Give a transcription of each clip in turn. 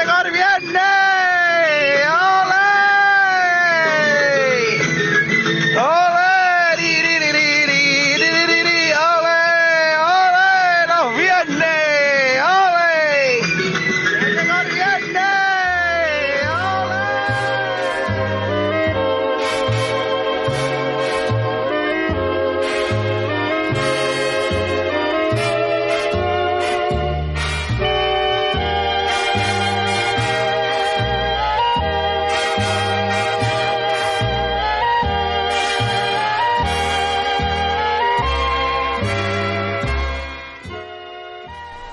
llegar viernes.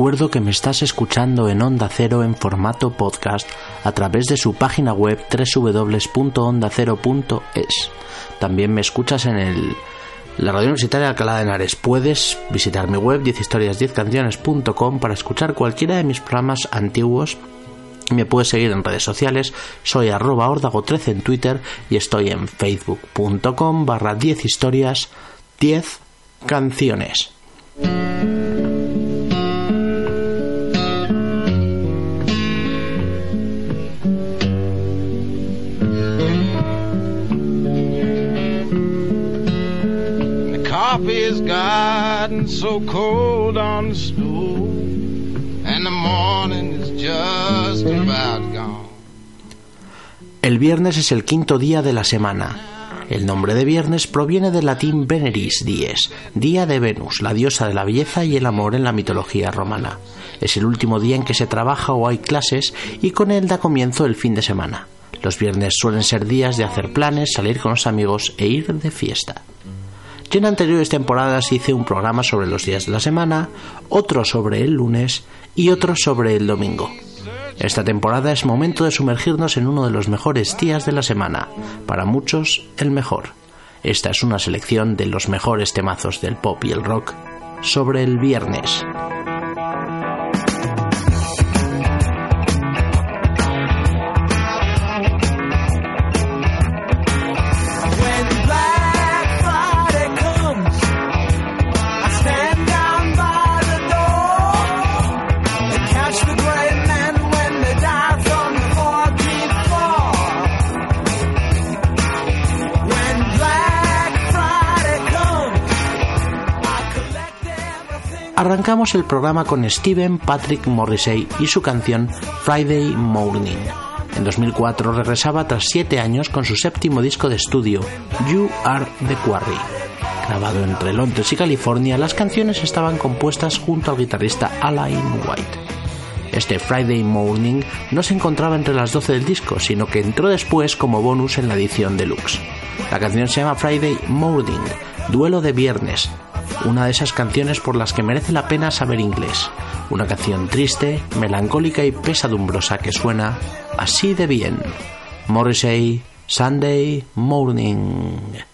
Recuerdo que me estás escuchando en Onda Cero en formato podcast a través de su página web www.ondacero.es. También me escuchas en el la radio universitaria de Alcalá de Henares. Puedes visitar mi web 10historias10canciones.com para escuchar cualquiera de mis programas antiguos me puedes seguir en redes sociales, soy arroba ordago13 en Twitter y estoy en facebook.com barra 10 historias 10 canciones. El viernes es el quinto día de la semana. El nombre de viernes proviene del latín Veneris dies, día de Venus, la diosa de la belleza y el amor en la mitología romana. Es el último día en que se trabaja o hay clases y con él da comienzo el fin de semana. Los viernes suelen ser días de hacer planes, salir con los amigos e ir de fiesta. Yo en anteriores temporadas hice un programa sobre los días de la semana, otro sobre el lunes y otro sobre el domingo. Esta temporada es momento de sumergirnos en uno de los mejores días de la semana, para muchos el mejor. Esta es una selección de los mejores temazos del pop y el rock sobre el viernes. Arrancamos el programa con Steven Patrick Morrissey y su canción Friday Morning. En 2004 regresaba tras siete años con su séptimo disco de estudio, You Are the Quarry. Grabado entre Londres y California, las canciones estaban compuestas junto al guitarrista Alain White. Este Friday Morning no se encontraba entre las 12 del disco, sino que entró después como bonus en la edición deluxe. La canción se llama Friday Morning, Duelo de Viernes, una de esas canciones por las que merece la pena saber inglés. Una canción triste, melancólica y pesadumbrosa que suena así de bien. Morrissey, Sunday Morning.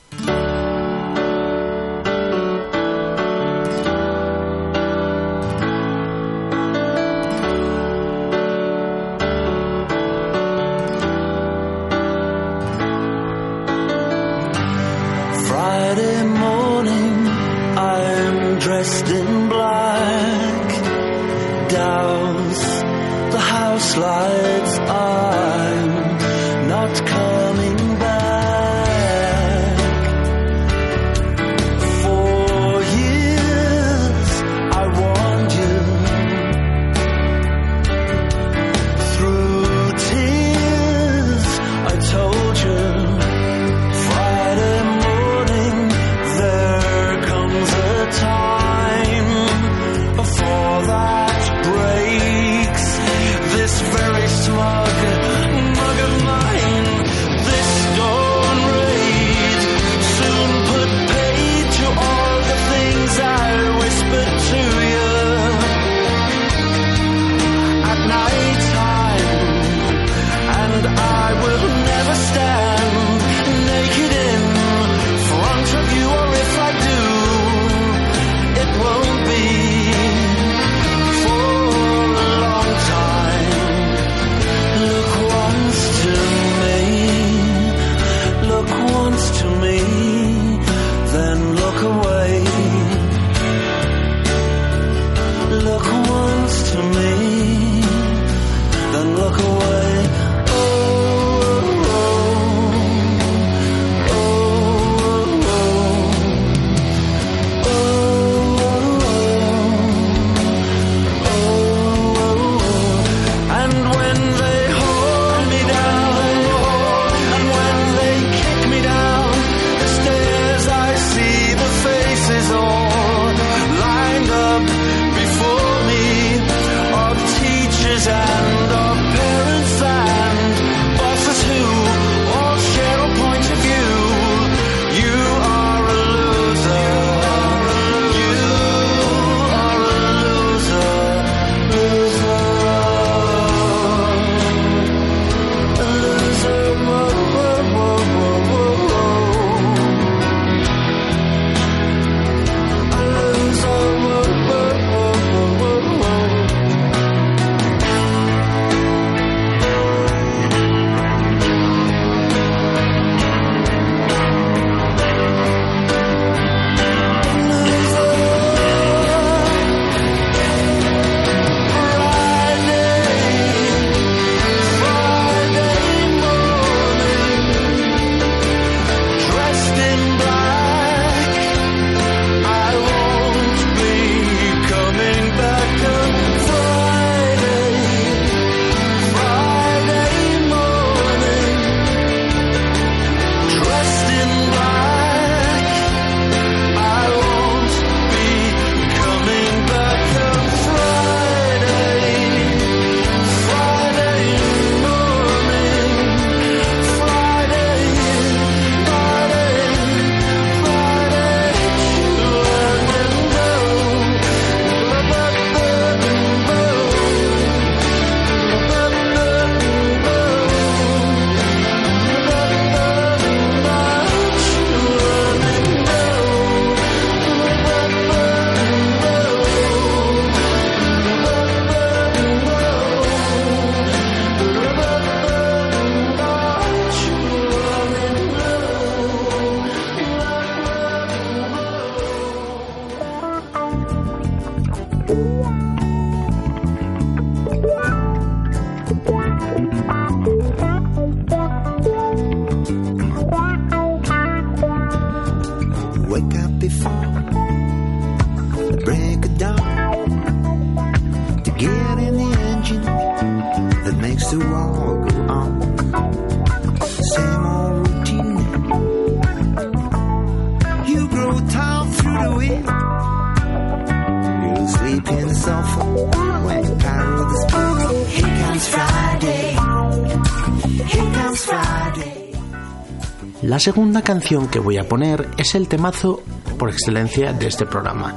Segunda canción que voy a poner es el temazo por excelencia de este programa,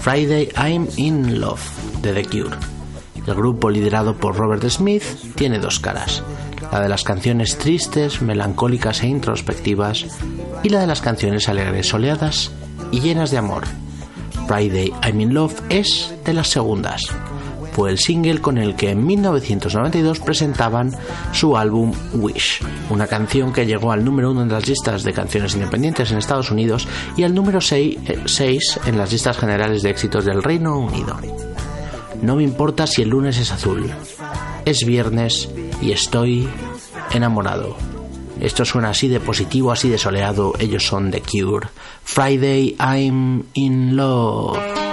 Friday I'm in Love, de The Cure. El grupo liderado por Robert Smith tiene dos caras, la de las canciones tristes, melancólicas e introspectivas y la de las canciones alegres, soleadas y llenas de amor. Friday I'm in Love es de las segundas. Fue el single con el que en 1992 presentaban su álbum Wish, una canción que llegó al número uno en las listas de canciones independientes en Estados Unidos y al número 6 en las listas generales de éxitos del Reino Unido. No me importa si el lunes es azul, es viernes y estoy enamorado. Esto suena así de positivo, así de soleado. Ellos son The Cure. Friday I'm in love.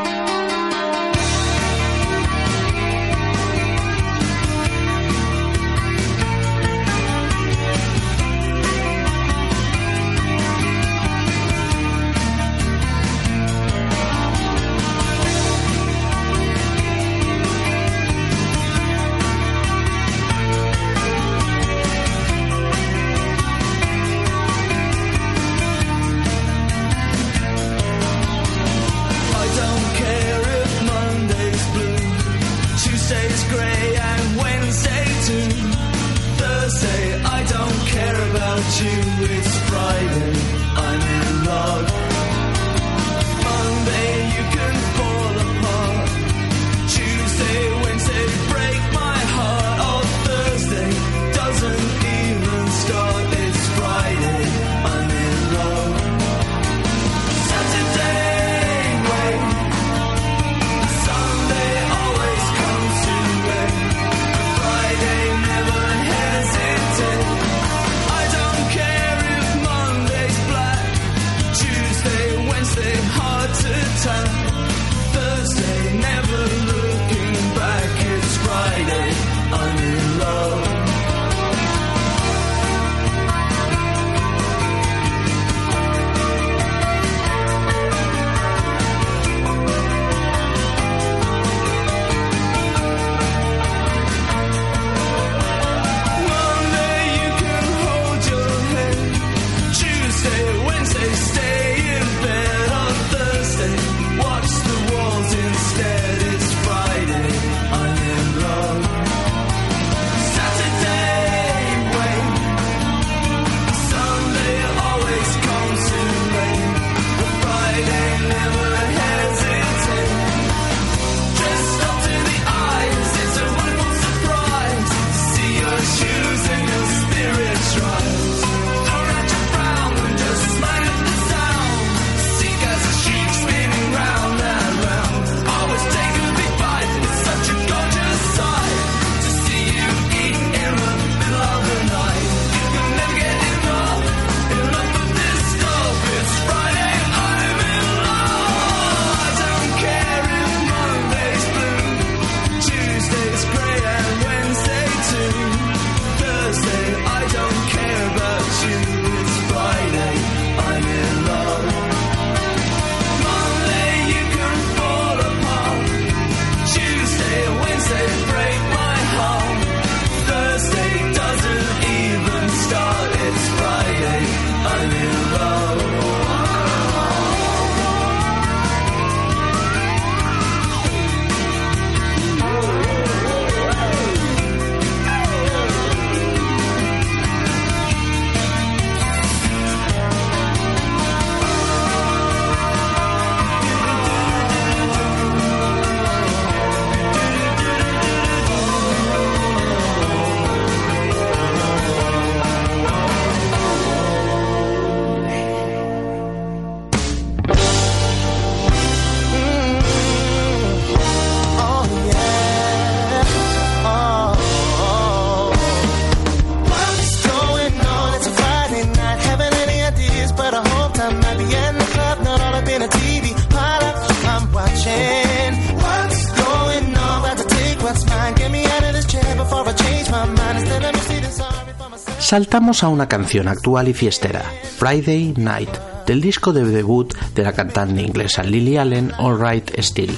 Saltamos a una canción actual y fiestera, Friday Night, del disco de debut de la cantante inglesa Lily Allen, All Right Still.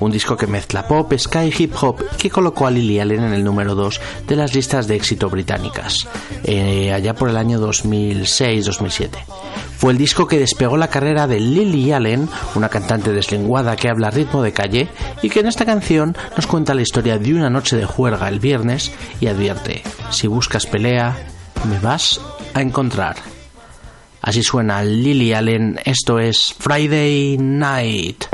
Un disco que mezcla pop, sky y hip hop que colocó a Lily Allen en el número 2 de las listas de éxito británicas, eh, allá por el año 2006-2007. Fue el disco que despegó la carrera de Lily Allen, una cantante deslenguada que habla ritmo de calle y que en esta canción nos cuenta la historia de una noche de juerga el viernes y advierte, si buscas pelea, me vas a encontrar. Así suena Lily Allen, esto es Friday Night.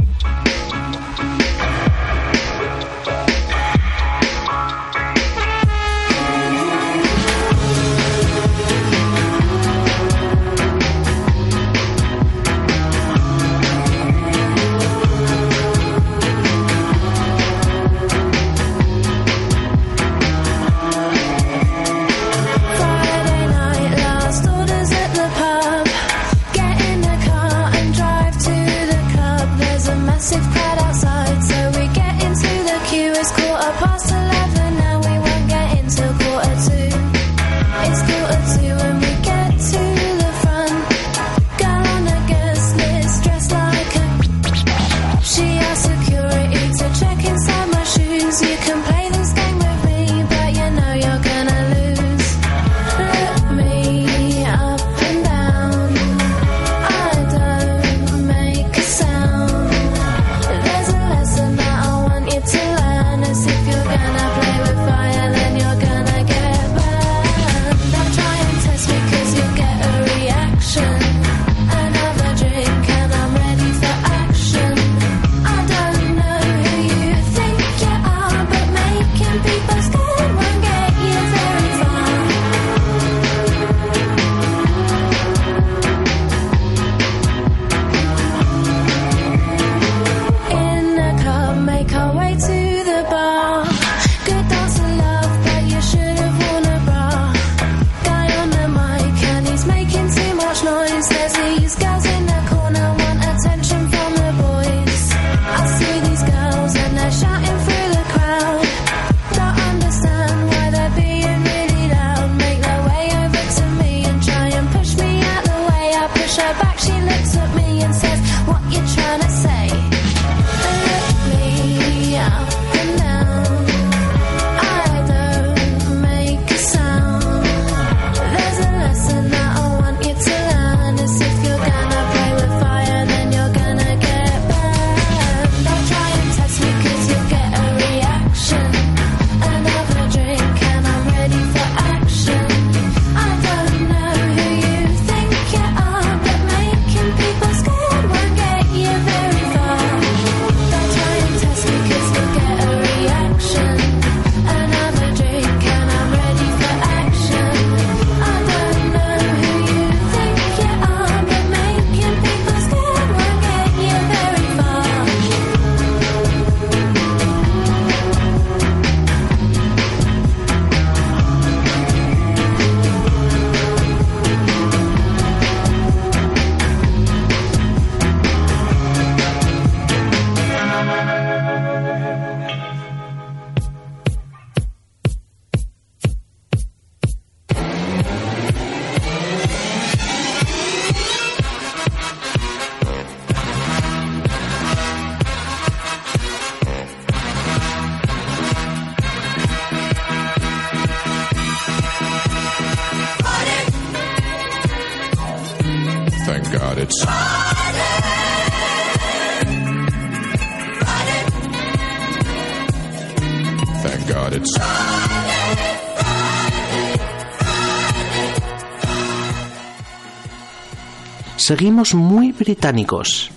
Seguimos muy británicos.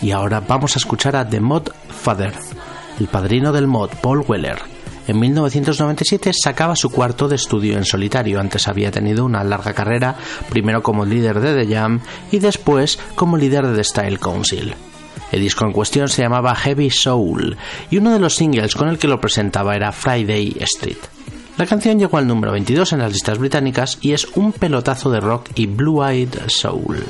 Y ahora vamos a escuchar a The Mod Father, el padrino del mod, Paul Weller. En 1997 sacaba su cuarto de estudio en solitario. Antes había tenido una larga carrera, primero como líder de The Jam y después como líder de The Style Council. El disco en cuestión se llamaba Heavy Soul y uno de los singles con el que lo presentaba era Friday Street. La canción llegó al número 22 en las listas británicas y es un pelotazo de rock y blue-eyed soul.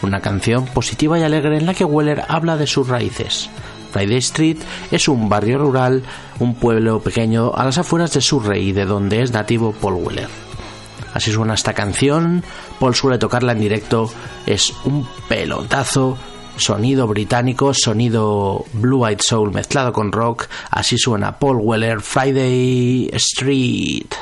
Una canción positiva y alegre en la que Weller habla de sus raíces. Friday Street es un barrio rural, un pueblo pequeño a las afueras de Surrey, de donde es nativo Paul Weller. Así suena esta canción. Paul suele tocarla en directo. Es un pelotazo. Sonido británico, sonido Blue Eyed Soul mezclado con rock. Así suena Paul Weller, Friday Street.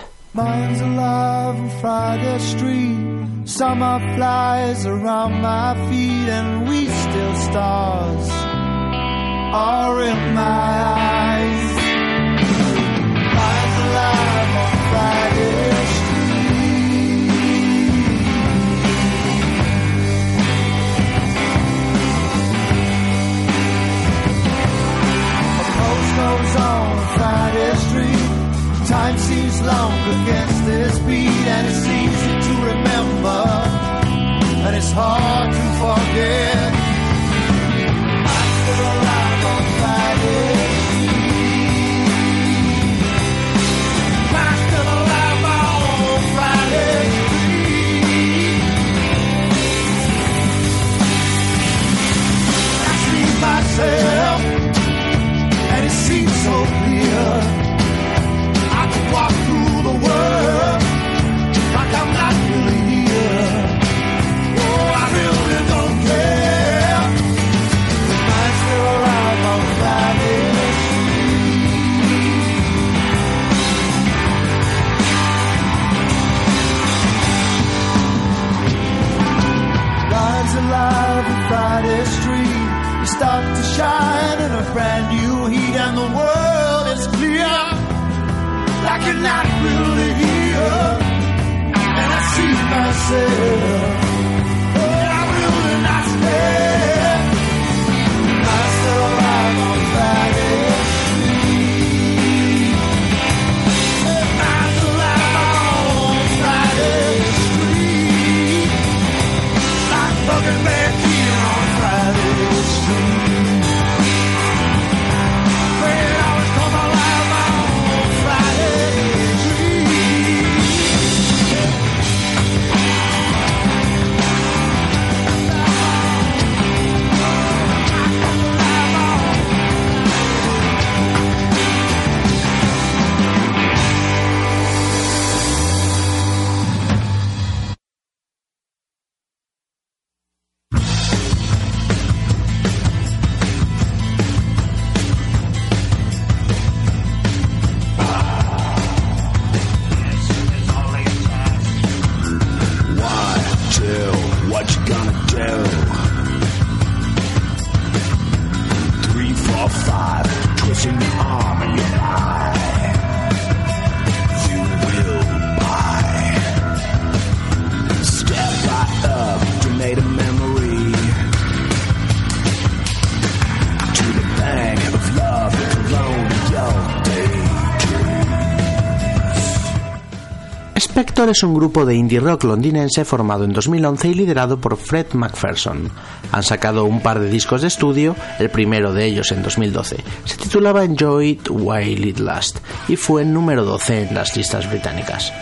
Es un grupo de indie rock londinense formado en 2011 y liderado por Fred MacPherson. Han sacado un par de discos de estudio, el primero de ellos en 2012. Se titulaba Enjoy It While It Last y fue número 12 en las listas británicas.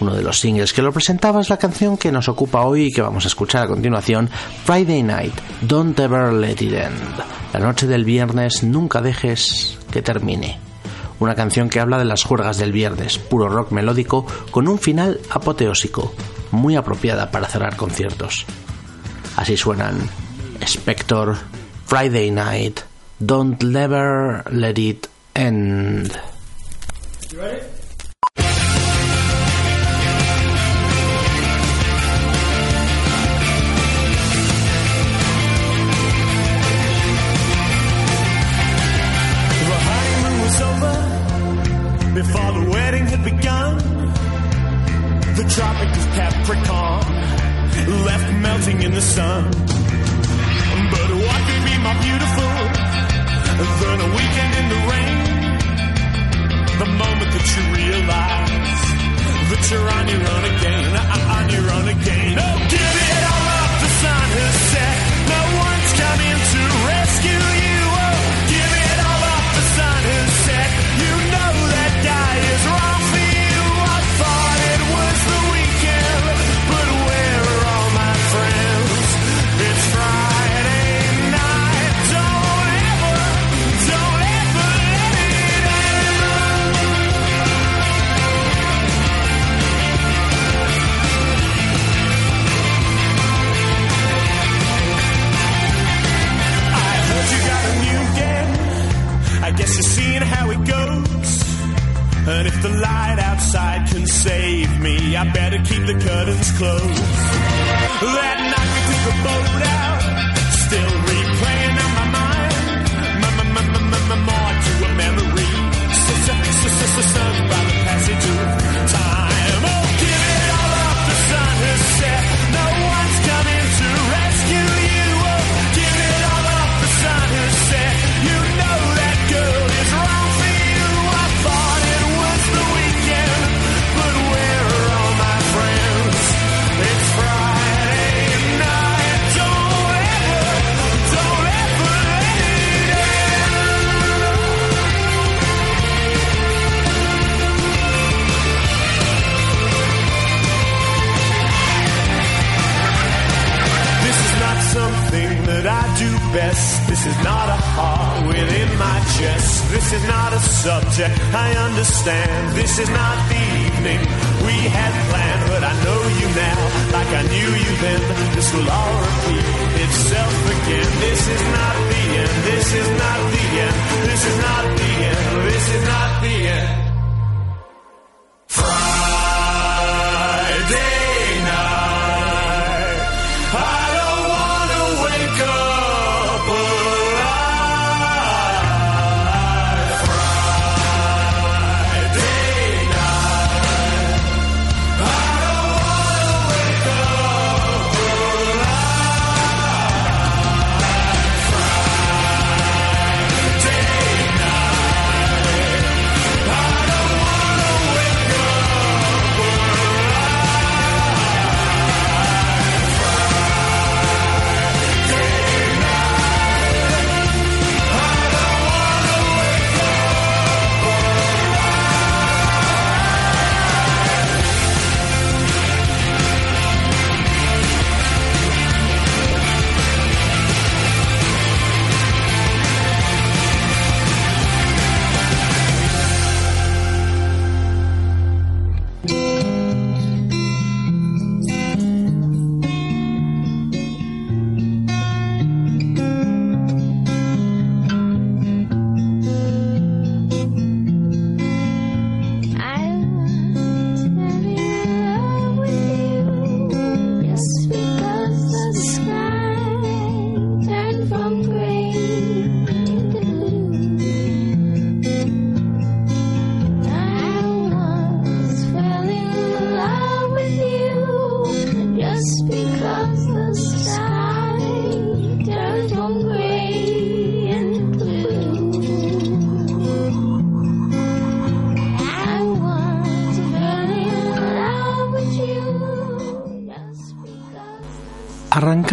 Uno de los singles que lo presentaba es la canción que nos ocupa hoy y que vamos a escuchar a continuación, Friday Night, Don't Ever Let It End. La noche del viernes nunca dejes que termine. Una canción que habla de las juergas del viernes, puro rock melódico con un final apoteósico, muy apropiada para cerrar conciertos. Así suenan Spector, Friday Night, Don't Ever Let It End. The sun. But what could be more beautiful than a weekend in the rain? The moment that you realize that you're on your own again, uh, on your own again. Oh, give it all up, the sun has set. No one's coming to rescue And if the light outside can save me, I better keep the curtains closed. That night we took a boat out, still replaying on my mind. M- m- m- m- m- More to a memory, S- s- s- s- sunk by the passage best. This is not a heart within my chest. This is not a subject I understand. This is not the evening we had planned. But I know you now, like I knew you then. This will all repeat itself again. This is not the end. This is not the end. This is not the end. This is not the end.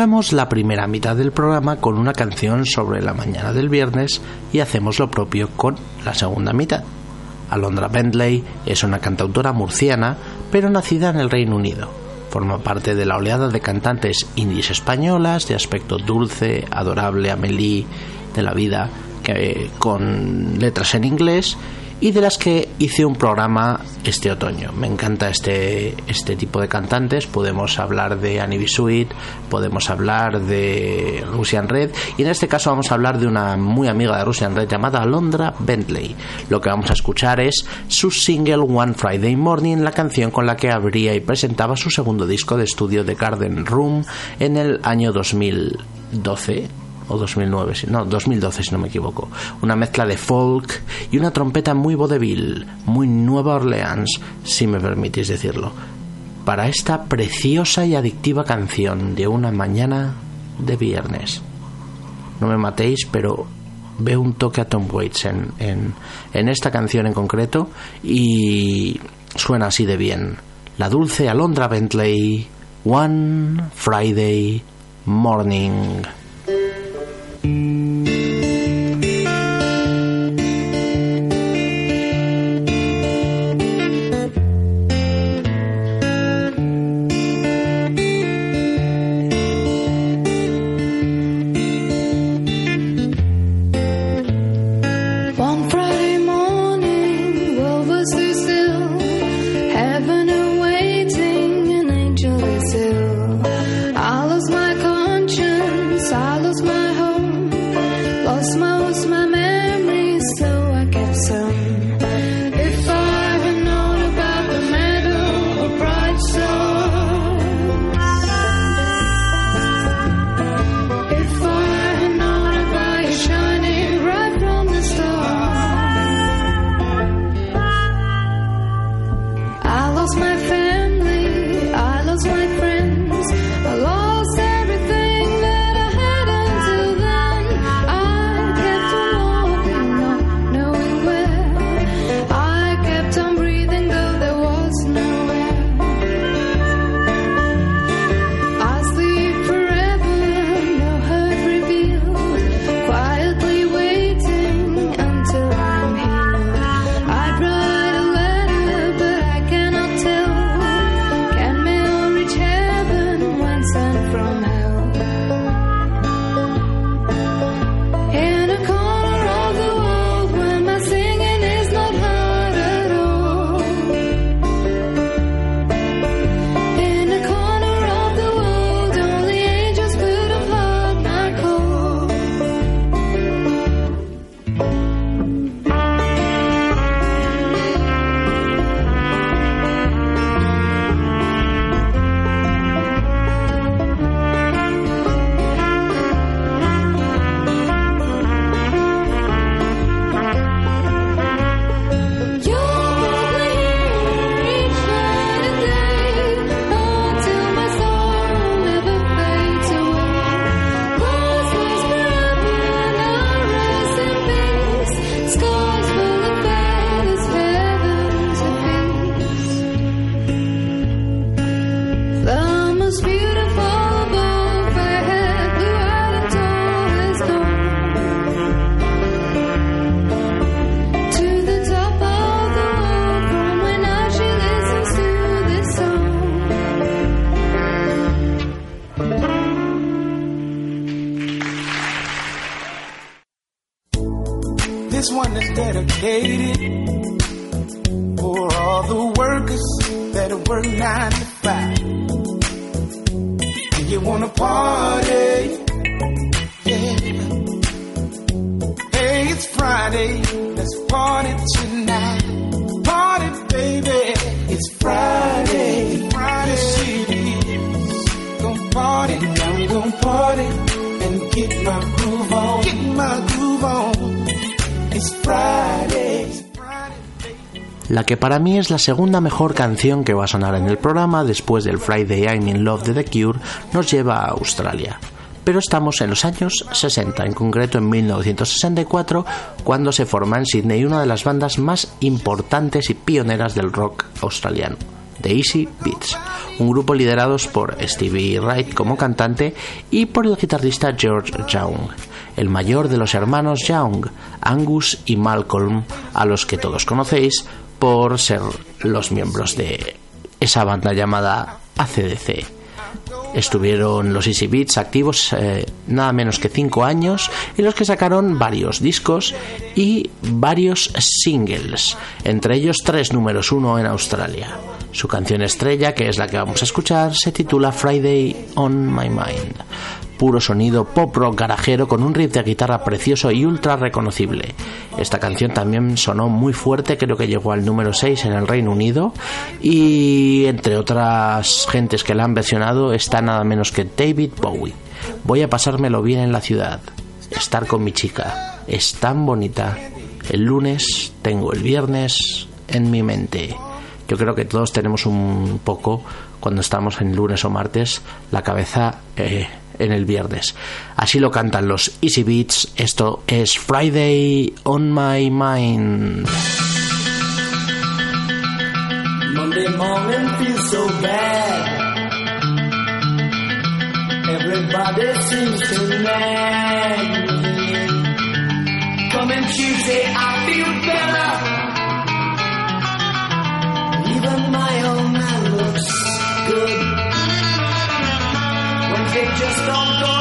Arrancamos la primera mitad del programa con una canción sobre la mañana del viernes y hacemos lo propio con la segunda mitad. Alondra Bentley es una cantautora murciana, pero nacida en el Reino Unido. Forma parte de la oleada de cantantes indies españolas de aspecto dulce, adorable, Amélie de la vida, que, con letras en inglés y de las que hice un programa este otoño. Me encanta este, este tipo de cantantes. Podemos hablar de. Sweet, podemos hablar de Russian Red y en este caso vamos a hablar de una muy amiga de Russian Red llamada Alondra Bentley. Lo que vamos a escuchar es su single One Friday Morning, la canción con la que abría y presentaba su segundo disco de estudio de Garden Room en el año 2012 o 2009, si- no, 2012 si no me equivoco. Una mezcla de folk y una trompeta muy vodevil, muy Nueva Orleans, si me permitís decirlo. Para esta preciosa y adictiva canción de una mañana de viernes. No me matéis, pero veo un toque a Tom Waits en, en, en esta canción en concreto y suena así de bien. La dulce Alondra Bentley, One Friday Morning. Mm. La segunda mejor canción que va a sonar en el programa después del Friday I'm in Love de The Cure nos lleva a Australia. Pero estamos en los años 60, en concreto en 1964, cuando se forma en Sydney una de las bandas más importantes y pioneras del rock australiano, The Easy Beats, un grupo liderados por Stevie Wright como cantante y por el guitarrista George Young, el mayor de los hermanos Young, Angus y Malcolm, a los que todos conocéis por ser los miembros de esa banda llamada ACDC. Estuvieron los Easy Beats activos eh, nada menos que 5 años en los que sacaron varios discos y varios singles, entre ellos tres números uno en Australia. Su canción estrella, que es la que vamos a escuchar, se titula Friday on My Mind. Puro sonido pop rock garajero con un riff de guitarra precioso y ultra reconocible. Esta canción también sonó muy fuerte, creo que llegó al número 6 en el Reino Unido y entre otras gentes que la han versionado está nada menos que David Bowie. Voy a pasármelo bien en la ciudad, estar con mi chica, es tan bonita. El lunes tengo el viernes en mi mente. Yo creo que todos tenemos un poco, cuando estamos en lunes o martes, la cabeza eh, en el viernes. Así lo cantan los Easy Beats. Esto es Friday on My Mind. Monday morning feels so bad. Everybody seems to nag me. Coming Tuesday, I feel better. Even my old man looks good. Just don't go.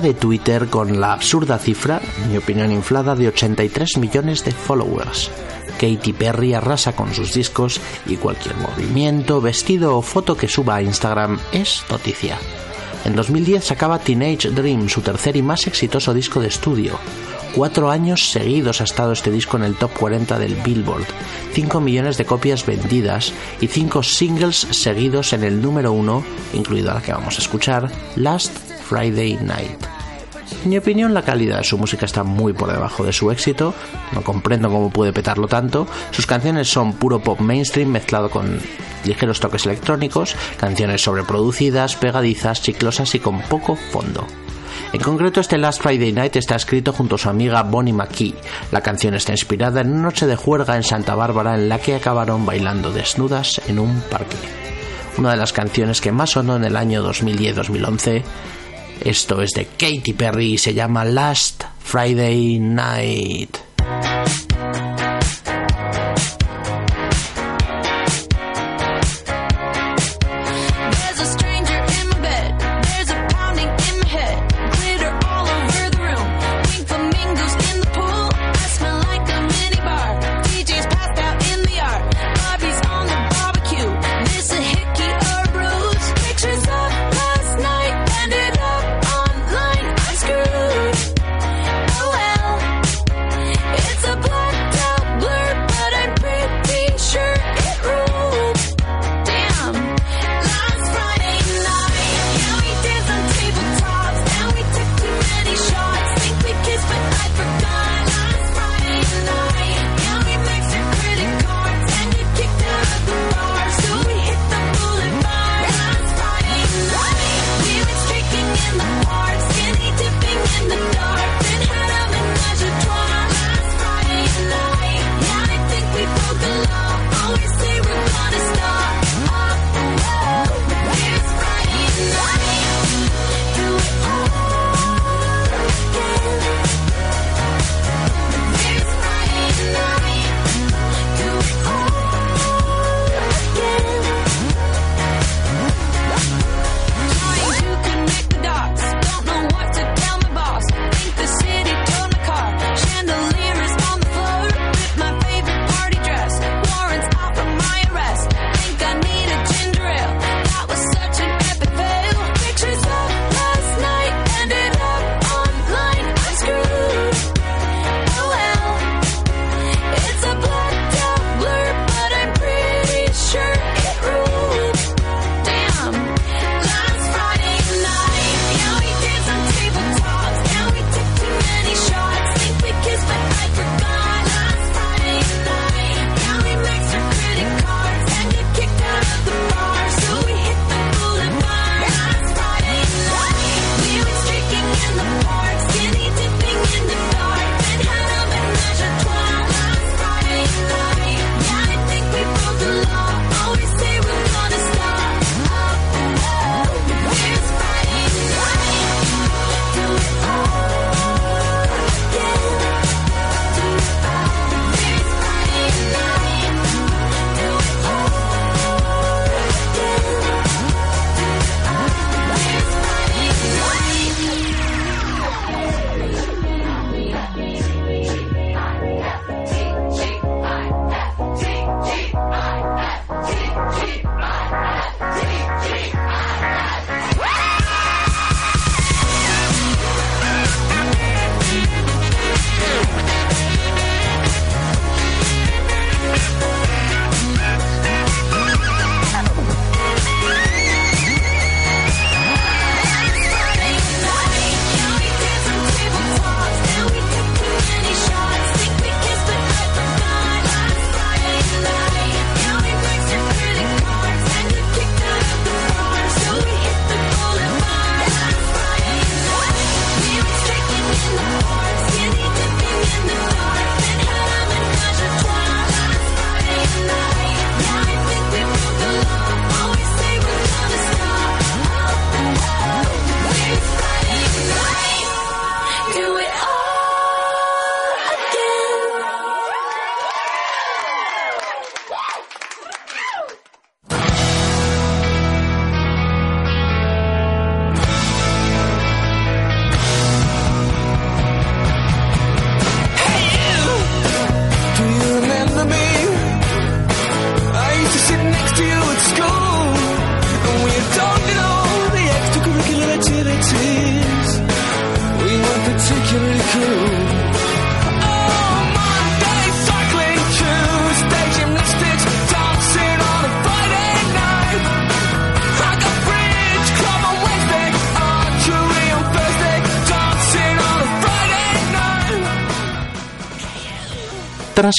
De Twitter con la absurda cifra, mi opinión inflada, de 83 millones de followers. Katy Perry arrasa con sus discos y cualquier movimiento, vestido o foto que suba a Instagram es noticia. En 2010 sacaba Teenage Dream, su tercer y más exitoso disco de estudio. Cuatro años seguidos ha estado este disco en el top 40 del Billboard, 5 millones de copias vendidas y 5 singles seguidos en el número 1, incluida la que vamos a escuchar, Last Friday Night. En mi opinión, la calidad de su música está muy por debajo de su éxito, no comprendo cómo puede petarlo tanto. Sus canciones son puro pop mainstream mezclado con ligeros toques electrónicos, canciones sobreproducidas, pegadizas, chiclosas y con poco fondo. En concreto, este Last Friday Night está escrito junto a su amiga Bonnie McKee. La canción está inspirada en una noche de juerga en Santa Bárbara en la que acabaron bailando desnudas en un parque. Una de las canciones que más sonó en el año 2010-2011 esto es de Katy Perry y se llama Last Friday Night.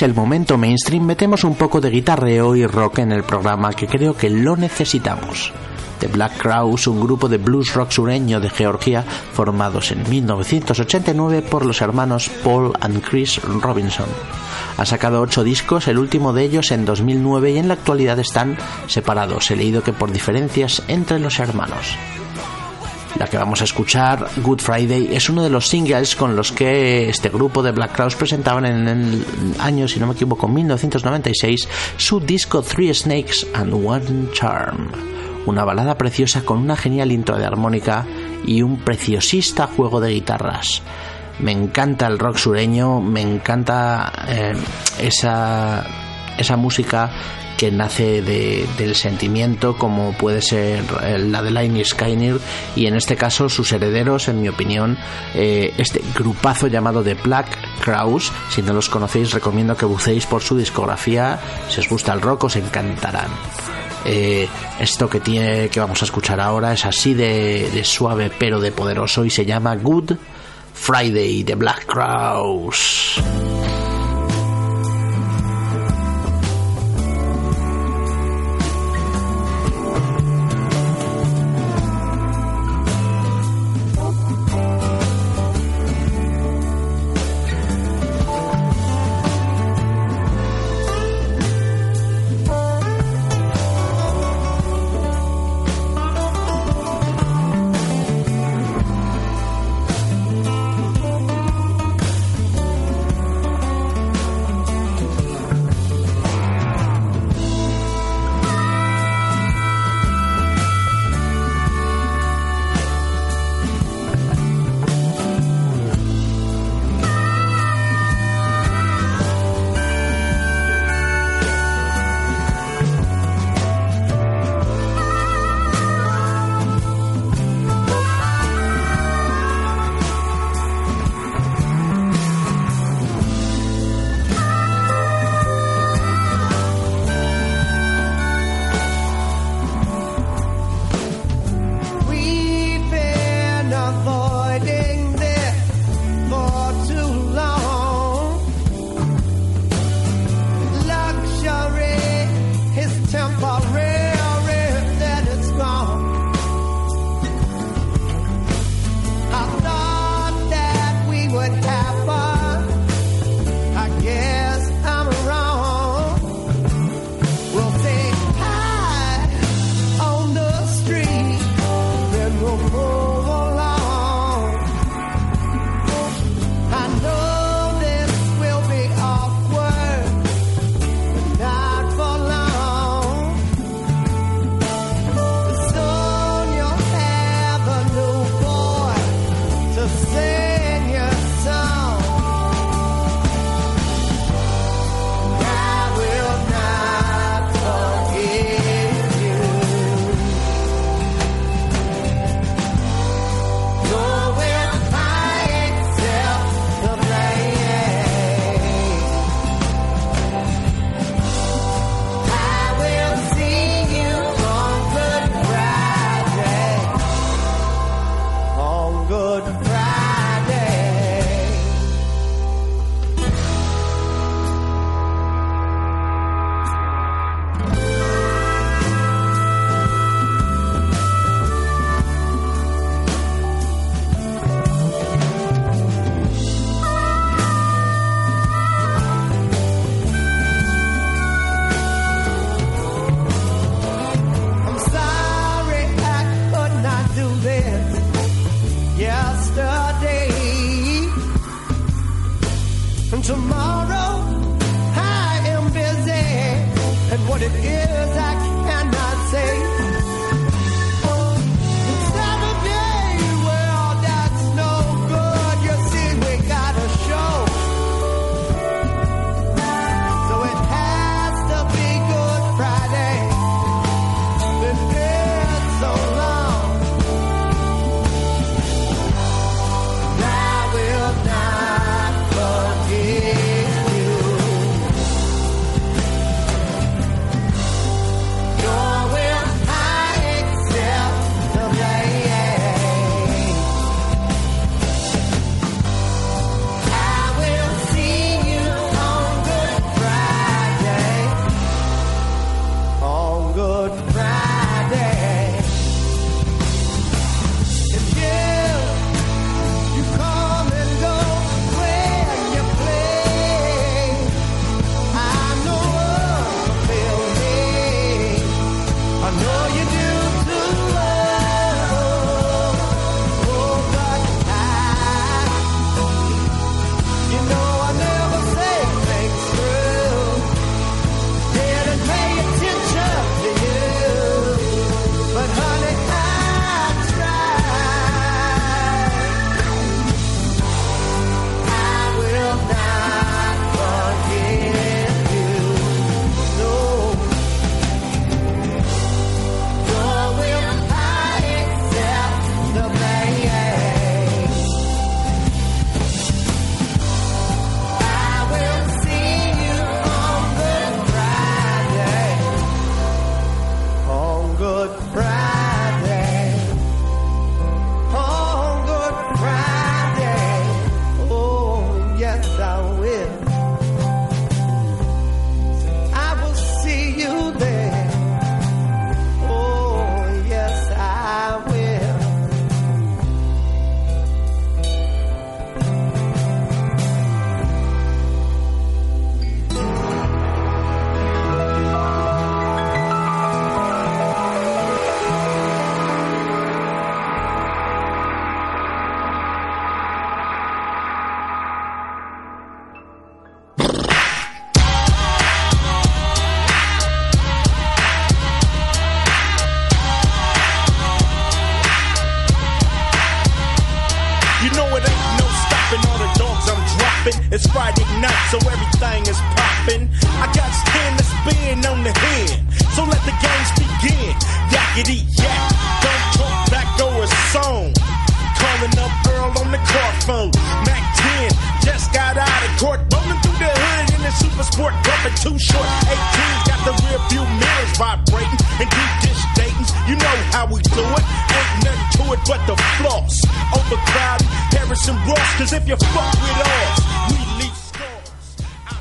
El momento mainstream metemos un poco de guitarreo y rock en el programa que creo que lo necesitamos. The Black Crowes, un grupo de blues rock sureño de Georgia formados en 1989 por los hermanos Paul and Chris Robinson. Ha sacado ocho discos, el último de ellos en 2009 y en la actualidad están separados. He leído que por diferencias entre los hermanos. La que vamos a escuchar, Good Friday, es uno de los singles con los que este grupo de Black Crowes presentaban en el año, si no me equivoco, 1996, su disco Three Snakes and One Charm. Una balada preciosa con una genial intro de armónica y un preciosista juego de guitarras. Me encanta el rock sureño, me encanta eh, esa, esa música que nace de- del sentimiento como puede ser la de Line Skyner y en este caso sus herederos en mi opinión eh, este grupazo llamado The Black Crowes si no los conocéis recomiendo que buceéis por su discografía si os gusta el rock os encantarán. Eh, esto que tiene que vamos a escuchar ahora es así de, de suave pero de poderoso y se llama Good Friday The Black Crowes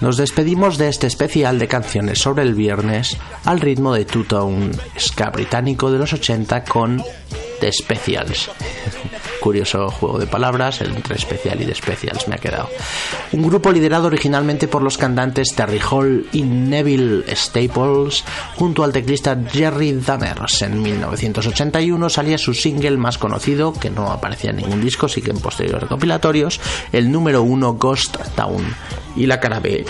Nos despedimos de este especial de canciones sobre el viernes al ritmo de Two-Tone, ska británico de los 80 con The Specials. Curioso juego de palabras, entre especial y The Specials me ha quedado. Un grupo liderado originalmente por los cantantes Terry Hall y Neville Staples, junto al teclista Jerry Dammers. En 1981 salía su single más conocido, que no aparecía en ningún disco, sí que en posteriores recopilatorios, el número uno Ghost Town. Y la cara B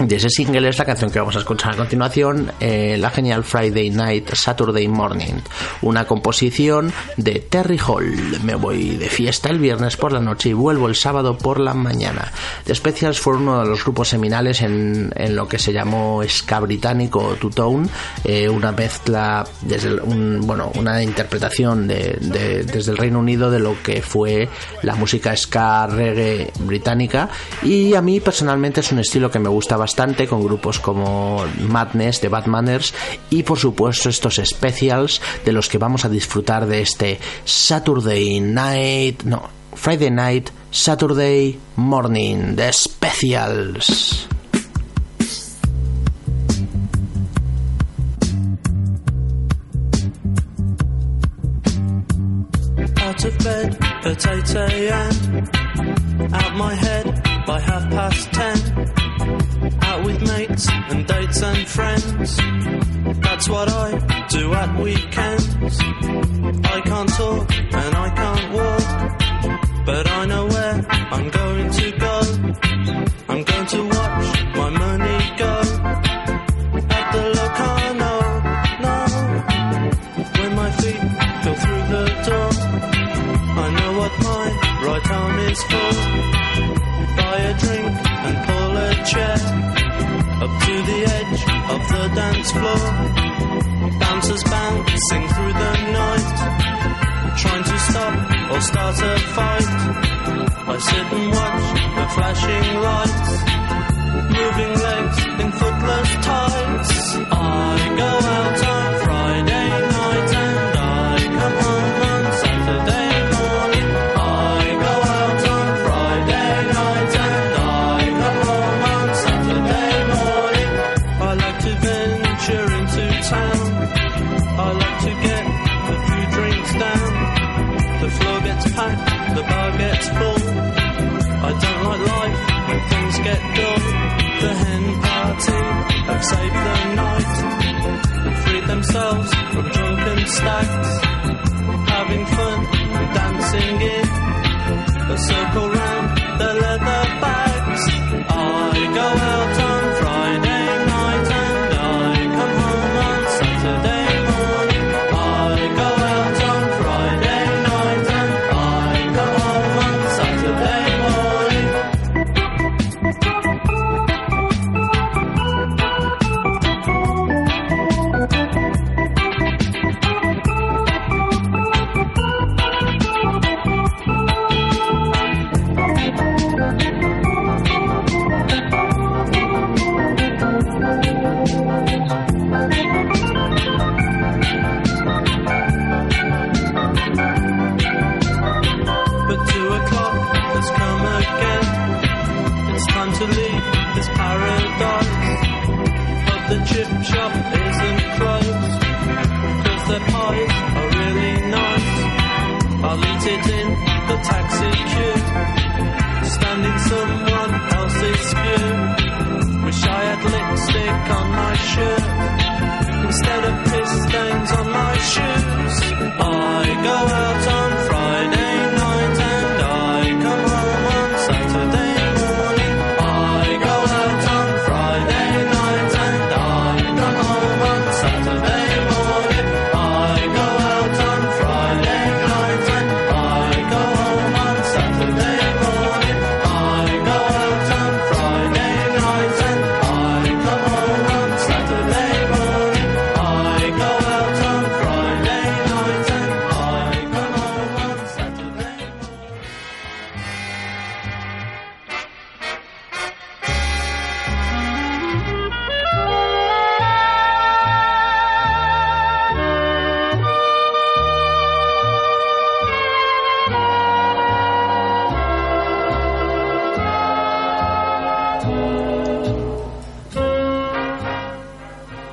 de ese single es la canción que vamos a escuchar a continuación, eh, la genial Friday Night Saturday Morning, una composición de Terry Hall. Me voy de fiesta el viernes por la noche y vuelvo el sábado por la mañana. The Specials fue uno de los grupos seminales en, en lo que se llamó ska británico Two Tone, eh, una mezcla desde un, bueno, una interpretación de- desde el Reino Unido de lo que fue la música ska reggae británica y a mí personalmente es un estilo que me gusta bastante con grupos como Madness de Bad Manners y por supuesto estos specials de los que vamos a disfrutar de este Saturday Night no Friday Night Saturday Morning de specials. Out of bed at 8 friends. That's what I do at weekends. I can't talk and I can't walk. But I know where I'm going to go. I'm going to watch my money go. At the Locarno, no. When my feet go through the door, I know what my right arm is for. Buy a drink and pull a chair dance floor. Bouncers bouncing through the night, trying to stop or start a fight. I sit and watch the flashing lights, moving legs in footless tights. I go out themselves from drunken stags. Having fun dancing in a circle round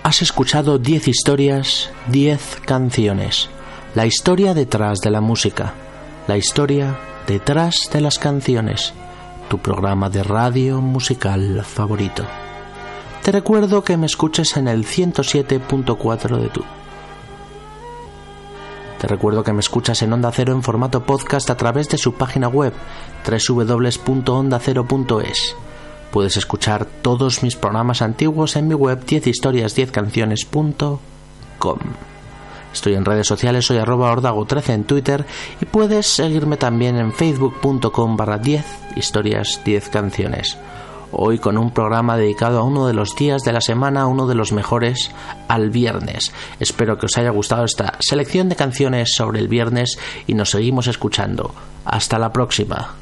has escuchado 10 historias, 10 canciones. La historia detrás de la música, la historia detrás de las canciones. Tu programa de radio musical favorito. Te recuerdo que me escuches en el 107.4 de tu. Te recuerdo que me escuchas en Onda Cero en formato podcast a través de su página web www.ondacero.es. Puedes escuchar todos mis programas antiguos en mi web 10historias10canciones.com. Estoy en redes sociales, soy arroba ordago13 en Twitter y puedes seguirme también en facebook.com barra 10 historias 10 canciones. Hoy con un programa dedicado a uno de los días de la semana, uno de los mejores, al viernes. Espero que os haya gustado esta selección de canciones sobre el viernes y nos seguimos escuchando. Hasta la próxima.